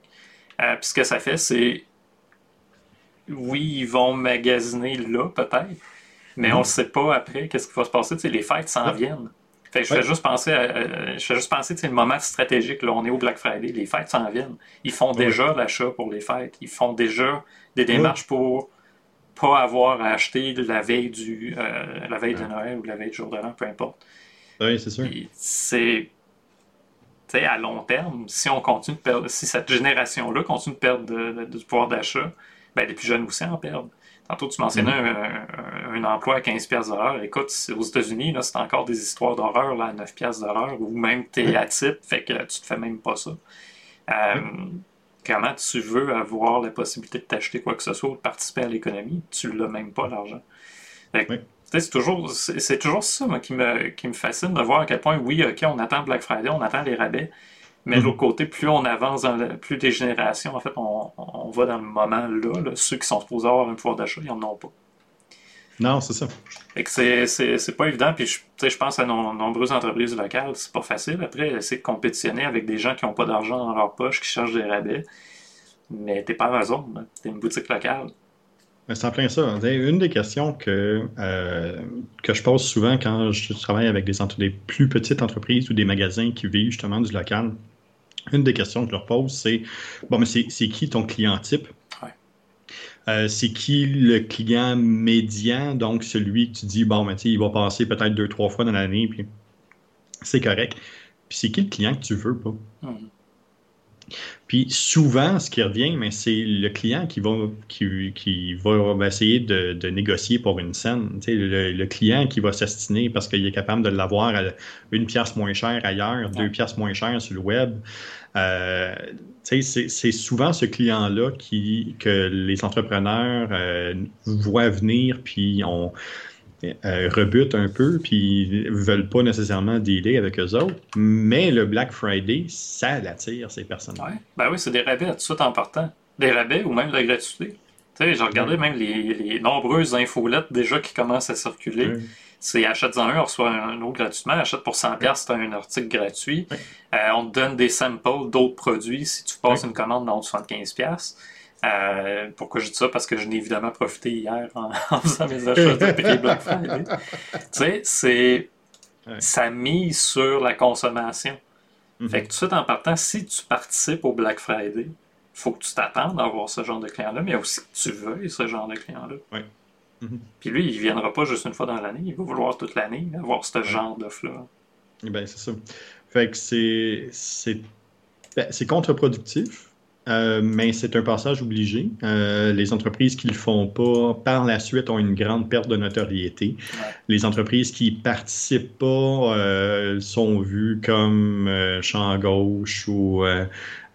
Euh, puis ce que ça fait, c'est, oui, ils vont magasiner là, peut-être, mais on ne sait pas après qu'est-ce qui va se passer. Les fêtes s'en Ouais. viennent. Fait que je Ouais. fais juste penser à, euh, je fais juste penser, sais, le moment stratégique, là, on est au Black Friday, les fêtes s'en viennent. Ils font Ouais. déjà l'achat pour les fêtes. Ils font déjà des démarches pour pas avoir à acheter la veille du, euh, la veille de. Noël ou la veille du jour de l'an, peu importe. Oui, c'est sûr. C'est. À long terme, si on continue de perdre, si cette génération-là continue de perdre de- de- du pouvoir d'achat, ben les plus jeunes aussi en perdent. Tantôt, tu mentionnais un, un- un emploi à 15$ piastres de l'heure. Écoute, aux États-Unis, là, c'est encore des histoires d'horreur là, à 9$ piastres de l'heure, ou même tu es à titre, fait que tu te fais même pas ça. Euh, Comment tu veux avoir la possibilité de t'acheter quoi que ce soit ou de participer à l'économie? Tu l'as même pas, l'argent. Fait que, Oui. tu sais, C'est toujours, c'est c'est toujours ça moi, qui, me, qui me fascine de voir à quel point, oui, OK, on attend Black Friday, on attend les rabais, mais de Mhm. l'autre côté, plus on avance, dans le- plus des générations, en fait, on, on va dans le moment là, là. Ceux qui sont supposés avoir un pouvoir d'achat, ils n'en ont pas. Non, c'est ça. Fait que c'est- pas évident. Puis je, tu sais, je pense à nos nombreuses entreprises locales, c'est pas facile. Après, essayer de compétitionner avec des gens qui n'ont pas d'argent dans leur poche, qui cherchent des rabais. Mais t'es pas Amazon, là. t'es une boutique locale. C'est en plein ça. Une des questions que, euh, que je pose souvent quand je travaille avec des, entre- des plus petites entreprises ou des magasins qui vivent justement du local, une des questions que je leur pose, c'est bon, mais c'est c'est qui ton client type? Ouais. Euh, c'est qui le client médian, donc celui que tu dis, bon, sais, il va passer peut-être deux, trois fois dans l'année, puis c'est correct. Puis c'est qui le client que tu veux pas? Mhm. Puis souvent, ce qui revient, mais c'est le client qui va, qui, qui va, essayer de, de négocier pour une scène. Tu sais, le, le client qui va s'astiner parce qu'il est capable de l'avoir à une pièce moins chère ailleurs, deux pièces moins chères sur le web. Euh, tu sais, c'est souvent ce client-là que les entrepreneurs euh, voient venir, puis on rebutent un peu, puis veulent pas nécessairement dealer avec eux autres. Mais le Black Friday, ça l'attire ces personnes. Ouais. Ben oui, c'est des rabais tout de suite en partant. Des rabais ou même de la gratuité. Tu sais, j'ai regardé même les, les nombreuses infolettes déjà qui commencent à circuler. C'est achète-en un, on reçoit un autre gratuitement. Achète pour 100$, piastres, c'est un article gratuit. Euh, on te donne des samples d'autres produits si tu passes une commande dans 75$. Euh, pourquoi je dis ça? Parce que je n'ai évidemment profité hier (laughs) en, faisant mes achats de prix Black Friday. (laughs) tu sais, c'est. Ça mise sur la consommation. Mhm. Fait que tout de suite en partant, si tu participes au Black Friday, il faut que tu t'attendes à avoir ce genre de client-là, mais aussi que tu veuilles ce genre de client-là. Oui. Mhm. Puis lui, il ne viendra pas juste une fois dans l'année, il va vouloir toute l'année avoir ce genre d'offre-là. Eh ben, c'est ça. Fait que c'est. C'est ben, contre-productif. Euh, mais c'est un passage obligé. Euh, les entreprises qui ne le font pas, par la suite, ont une grande perte de notoriété. Les entreprises qui ne participent pas euh, sont vues comme champ gauche ou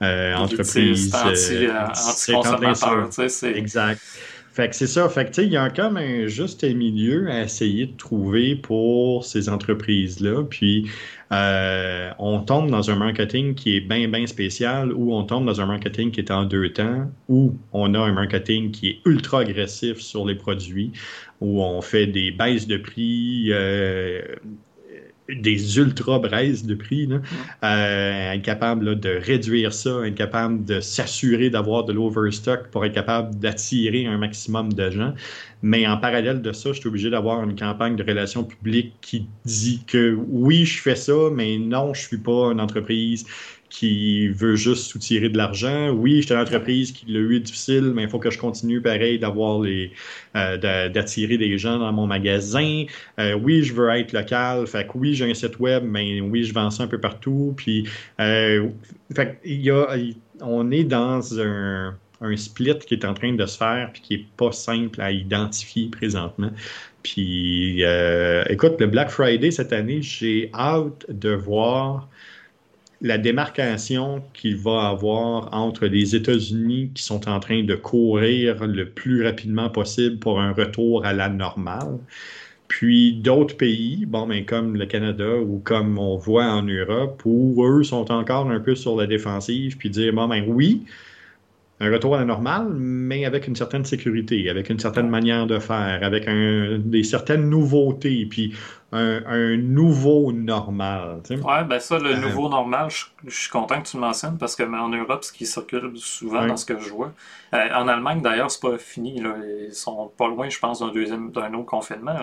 entreprises anti-consommateurs. exact. Fait que c'est ça. Fait que, il y a comme un juste milieu à essayer de trouver pour ces entreprises-là. Puis, euh, on tombe dans un marketing qui est bien, bien spécial ou on tombe dans un marketing qui est en deux temps ou on a un marketing qui est ultra agressif sur les produits où on fait des baisses de prix. Euh, des ultra braises de prix, là, euh, incapable de réduire ça, incapable de s'assurer d'avoir de l'overstock pour être capable d'attirer un maximum de gens. Mais en parallèle de ça, je suis obligé d'avoir une campagne de relations publiques qui dit que oui, je fais ça, mais non, je suis pas une entreprise qui veut juste soutirer de l'argent. Oui, j'étais une entreprise qui l'a eu difficile, mais il faut que je continue pareil d'avoir les euh, d'attirer des gens dans mon magasin. Euh, oui, je veux être local. Fait que oui, j'ai un site web, mais oui, je vends ça un peu partout. Puis euh, fait y a, on est dans un, un split qui est en train de se faire puis qui est pas simple à identifier présentement. Puis écoute, le Black Friday cette année, j'ai hâte de voir la démarcation qu'il va avoir entre les États-Unis qui sont en train de courir le plus rapidement possible pour un retour à la normale, puis d'autres pays, bon, ben, comme le Canada ou comme on voit en Europe, où eux sont encore un peu sur la défensive, puis dire, bon, ben oui, un retour à la normale, mais avec une certaine sécurité, avec une certaine manière de faire, avec un, des certaines nouveautés, puis un, nouveau normal. Tu Ouais, ben ça, le euh, nouveau normal, je, suis content que tu le mentionnes parce que en Europe, ce qui circule souvent dans ce que je vois, euh, en Allemagne d'ailleurs, c'est pas fini. Là. Ils sont pas loin, je pense, d'un deuxième, d'un autre confinement.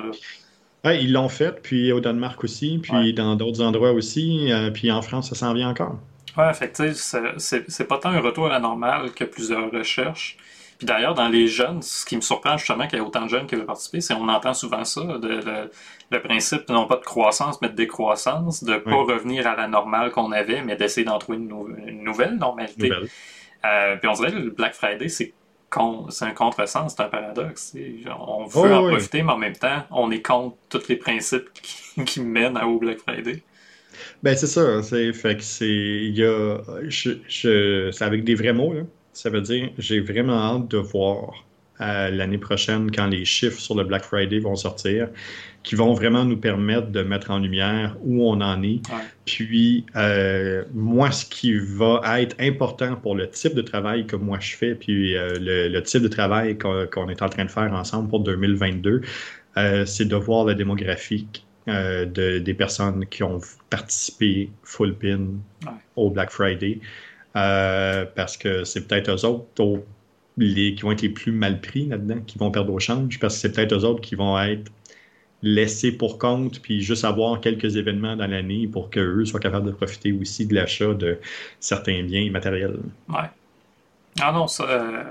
Là. ils l'ont fait, puis au Danemark aussi, puis dans d'autres endroits aussi, euh, puis en France, ça s'en vient encore. Ouais, effectivement, c'est pas tant un retour à la normale que plusieurs recherches. Puis d'ailleurs, dans les jeunes, ce qui me surprend justement qu'il y ait autant de jeunes qui veulent participer, c'est qu'on entend souvent ça, de, le, principe non pas de croissance, mais de décroissance, de ne pas revenir à la normale qu'on avait, mais d'essayer d'en trouver une, nouvelle normalité. Euh, puis on dirait que le Black Friday, c'est un contresens, c'est un paradoxe. On veut en profiter, mais en même temps, on est contre tous les principes qui, (laughs) mènent au Black Friday. Ben c'est ça, c'est fait que c'est il y a c'est avec des vrais mots là. Ça veut dire j'ai vraiment hâte de voir euh, l'année prochaine quand les chiffres sur le Black Friday vont sortir, qui vont vraiment nous permettre de mettre en lumière où on en est. Puis, euh, moi, ce qui va être important pour le type de travail que moi je fais, puis euh, le, type de travail qu'on est en train de faire ensemble pour 2022, c'est de voir la démographie de, des personnes qui ont participé full pin au Black Friday. Euh, parce que c'est peut-être eux autres les, qui vont être les plus mal pris là-dedans, qui vont perdre au change, parce que c'est peut-être eux autres qui vont être laissés pour compte, puis juste avoir quelques événements dans l'année pour qu'eux soient capables de profiter aussi de l'achat de certains biens matériels. Ouais. Ah non, ça, euh,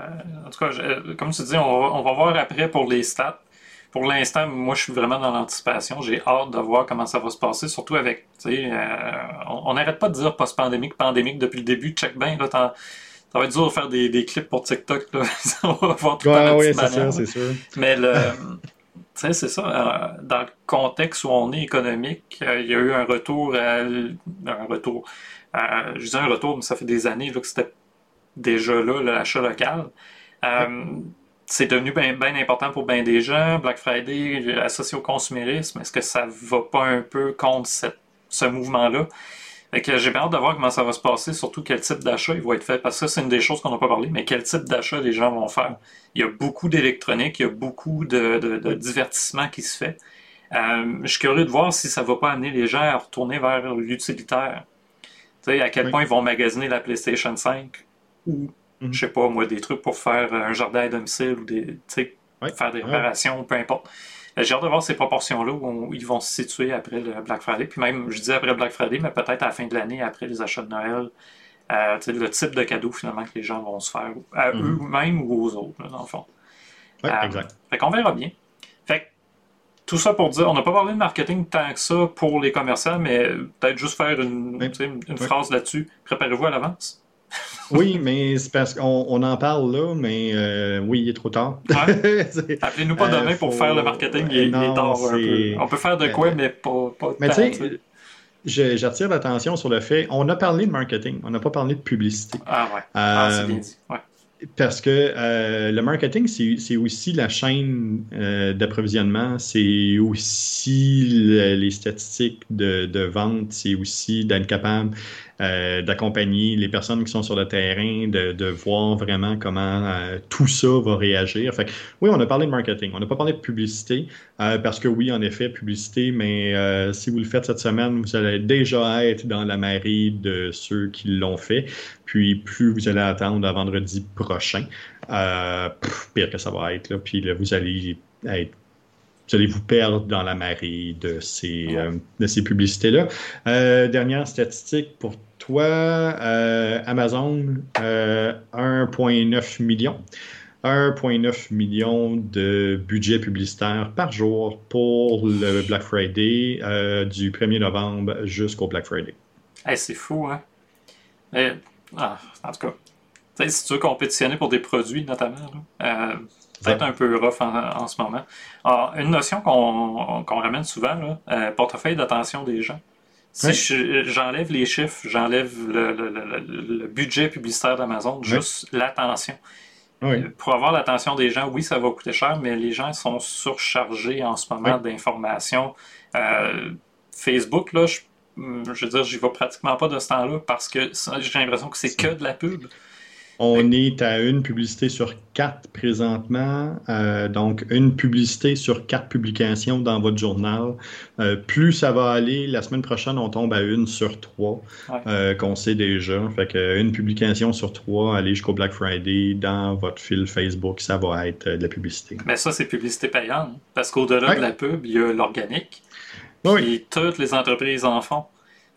en tout cas, comme tu dis, on va, on va voir après pour les stats pour l'instant, moi, je suis vraiment dans l'anticipation. J'ai hâte de voir comment ça va se passer, surtout avec, tu sais, euh, on n'arrête pas de dire post-pandémique, pandémique depuis le début. Check bien, là, ça va être dur de faire des, clips pour TikTok, là. (laughs) ça va voir tout ouais, oui, c'est sûr, c'est sûr. Mais le, (laughs) tu sais, c'est ça. Euh, dans le contexte où on est économique, euh, il y a eu un retour, un retour, je disais un retour, mais ça fait des années là, que c'était déjà là, l'achat local c'est devenu bien important pour bien des gens. Black Friday associé au consumérisme, est-ce que ça va pas un peu contre ce mouvement-là? j'ai hâte de voir comment ça va se passer, surtout quel type d'achat il va être fait, parce que ça, c'est une des choses qu'on n'a pas parlé, mais quel type d'achat les gens vont faire. Il y a beaucoup d'électronique, il y a beaucoup de, divertissement qui se fait. Euh, je suis curieux de voir si ça va pas amener les gens à retourner vers l'utilitaire. Tu sais, à quel point ils vont magasiner la PlayStation 5 ou je sais pas, moi, des trucs pour faire un jardin à domicile ou des, faire des réparations, peu importe. Euh, j'ai hâte de voir ces proportions-là où ils vont se situer après le Black Friday. Puis même, je dis après le Black Friday, mais peut-être à la fin de l'année, après les achats de Noël, euh, le type de cadeau finalement que les gens vont se faire, à mhm. eux-mêmes ou aux autres, dans le fond. Oui, exact. Fait qu'on verra bien. Fait tout ça pour dire, on n'a pas parlé de marketing tant que ça pour les commerçants, mais peut-être juste faire une, une phrase là-dessus. Préparez-vous à l'avance. Oui, mais c'est parce qu'on en parle là, mais euh, oui, il est trop tard. (laughs) Appelez-nous pas demain pour faire le marketing, il, est, tard un peu. On peut faire de quoi, mais pas, pas Mais tu sais, j'attire l'attention sur le fait, on a parlé de marketing, on n'a pas parlé de publicité. Ah ouais, ah, c'est bien dit. Ouais. Parce que euh, le marketing, c'est aussi la chaîne euh, d'approvisionnement, c'est aussi les statistiques de, de vente, c'est aussi d'être capable euh, d'accompagner les personnes qui sont sur le terrain, de, de voir vraiment comment euh, tout ça va réagir. Fait oui, on a parlé de marketing, on n'a pas parlé de publicité, euh, parce que oui, en effet, publicité, mais si vous le faites cette semaine, vous allez déjà être dans la marée de ceux qui l'ont fait. Puis plus vous allez attendre à vendredi prochain, pire que ça va être. Là, puis là, vous allez être vous allez vous perdre dans la marée de ces, de ces publicités-là. dernière statistique pour toi, euh, Amazon, 1,9 euh, million. 1,9 million de budget publicitaire par jour pour le Black Friday euh, du 1er novembre jusqu'au Black Friday. c'est fou, hein? Ah, en tout cas, si tu veux compétitionner pour des produits, notamment, peut-être un peu rough en, ce moment. Alors, une notion qu'on ramène souvent, là, portefeuille d'attention des gens. Si j'enlève les chiffres, j'enlève le, budget publicitaire d'Amazon, juste l'attention. Euh, pour avoir l'attention des gens, oui, ça va coûter cher, mais les gens sont surchargés en ce moment d'informations. Euh, Facebook, là, je, je veux dire, j'y vais pratiquement pas de ce temps-là parce que j'ai l'impression que c'est que de la pub. On est à une publicité sur quatre présentement, euh, donc une publicité sur quatre publications dans votre journal. Euh, plus ça va aller, la semaine prochaine, on tombe à une sur trois, euh, qu'on sait déjà. Fait que une publication sur trois, aller jusqu'au Black Friday dans votre fil Facebook, ça va être de la publicité. Mais ça, c'est publicité payante, parce qu'au-delà de la pub, il y a l'organique. Oui. Et toutes les entreprises en font.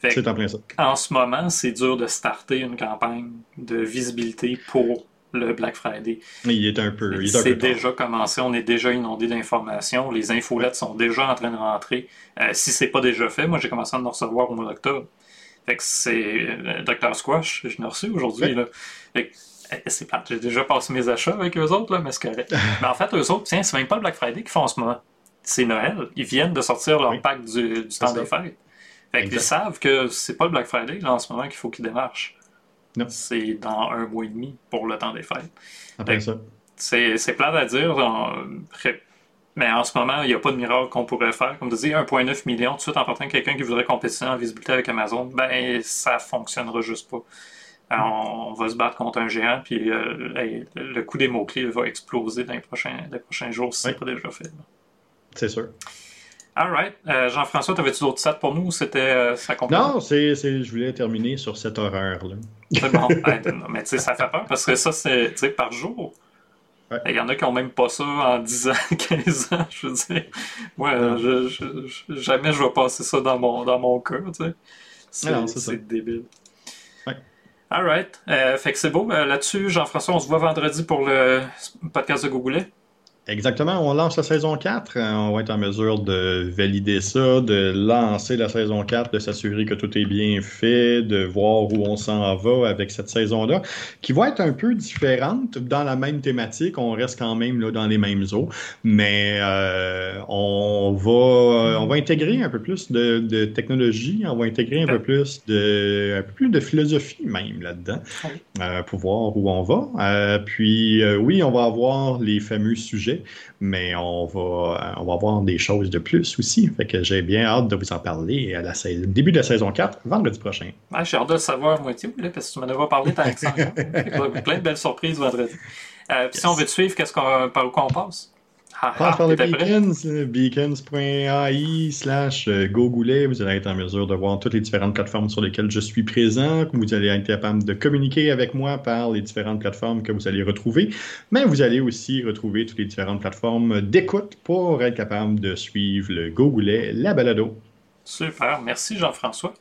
C'est en plein ça. En ce moment, c'est dur de starter une campagne de visibilité pour le Black Friday. Il est un peu. C'est déjà commencé, on est déjà inondé d'informations. Les infolettes sont déjà en train de rentrer. Euh, si c'est pas déjà fait, moi j'ai commencé à en recevoir au mois d'octobre. Fait que c'est euh, Dr Squash, je l'ai reçu aujourd'hui. C'est plate, j'ai déjà passé mes achats avec eux autres, là, mais c'est correct. (laughs) mais en fait, eux autres, tiens, c'est même pas le Black Friday qu'ils font en ce moment. C'est Noël. Ils viennent de sortir leur pack du, du temps des fêtes. Fait qu'ils savent que c'est pas le Black Friday là, en ce moment qu'il faut qu'ils démarchent. C'est dans un mois et demi pour le temps des fêtes. Après ça. C'est plate à dire. mais en ce moment, il n'y a pas de miracle qu'on pourrait faire. Comme tu dis, 1,9 million, tout de suite en partant quelqu'un qui voudrait compétitionner en visibilité avec Amazon, ben ça fonctionnera juste pas. on, va se battre contre un géant, puis euh, le coût des mots-clés va exploser dans les prochains, les prochains jours si ce n'est pas déjà fait. C'est sûr. All right. Euh, Jean-François, t'avais-tu d'autres stats pour nous ou c'était euh, ça Non, c'est, je voulais terminer sur cette horreur-là. C'est bon. (laughs) Ben, mais tu sais, ça fait peur parce que ça, c'est par jour. Il y en a qui n'ont même pas ça en 10 ans, (laughs) 15 ans, je veux dire. Moi, je, jamais je vais passer ça dans mon, dans mon cœur, tu sais. C'est, débile. Ouais. All right. Euh, fait que c'est beau. là-dessus, Jean-François, on se voit vendredi pour le podcast de Googlet. Exactement, on lance la saison 4. Euh, on va être en mesure de valider ça, de lancer la saison 4, de s'assurer que tout est bien fait, de voir où on s'en va avec cette saison-là, qui va être un peu différente dans la même thématique. On reste quand même là, dans les mêmes eaux, mais euh, on, va, on va intégrer un peu plus de, technologie, on va intégrer un peu plus de, un peu plus de philosophie même là-dedans, euh, pour voir où on va. puis oui, on va avoir les fameux sujets mais on va, on va avoir des choses de plus aussi. Fait que j'ai bien hâte de vous en parler à la début de la saison 4, vendredi prochain. j'ai hâte de le savoir moitié, parce que tu m'en avais parlé tant que ça. (laughs) plein de belles surprises vendredi. Euh, si on veut te suivre, qu'est-ce qu'on, par où qu'on passe? Ah, par le Beacons, beacons.ai slash euh, gogoulet. Vous allez être en mesure de voir toutes les différentes plateformes sur lesquelles je suis présent. Vous allez être capable de communiquer avec moi par les différentes plateformes que vous allez retrouver. Mais vous allez aussi retrouver toutes les différentes plateformes d'écoute pour être capable de suivre le gogoulet, la balado. Super. Merci Jean-François.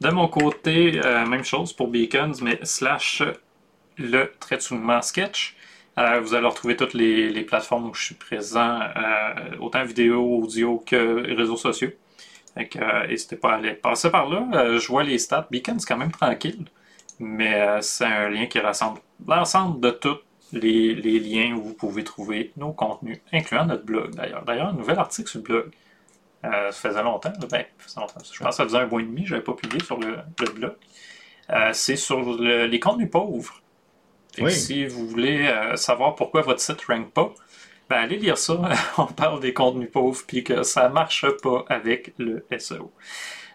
De mon côté, euh, même chose pour Beacons, mais slash le trait de sketch. Euh, vous allez retrouver toutes les, plateformes où je suis présent, euh, autant vidéo, audio que réseaux sociaux. Euh, n'hésitez pas à aller passer par là. je vois les stats. Beacon, c'est quand même tranquille, mais c'est un lien qui rassemble l'ensemble de tous les, liens où vous pouvez trouver nos contenus, incluant notre blog d'ailleurs. D'ailleurs, un nouvel article sur le blog. ça faisait longtemps, ben, Je pense que ça faisait un mois et demi, je n'avais pas publié sur le, blog. c'est sur les contenus pauvres. Si vous voulez euh, savoir pourquoi votre site ne rank pas, ben allez lire ça. (laughs) On parle des contenus pauvres puis que ça marche pas avec le SEO.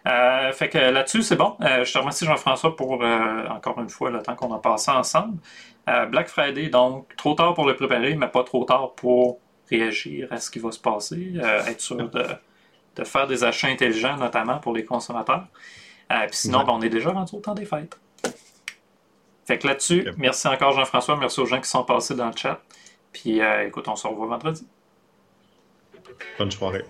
Euh, fait que là-dessus, c'est bon. Euh, je te remercie Jean-François pour encore une fois le temps qu'on a passé ensemble. Black Friday, donc trop tard pour le préparer, mais pas trop tard pour réagir à ce qui va se passer, être sûr de, de, faire des achats intelligents, notamment pour les consommateurs. puis sinon, ben, on est déjà rendu au temps des fêtes. Fait que là-dessus, merci encore Jean-François, merci aux gens qui sont passés dans le chat. Puis euh, écoute, on se revoit vendredi. Bonne soirée.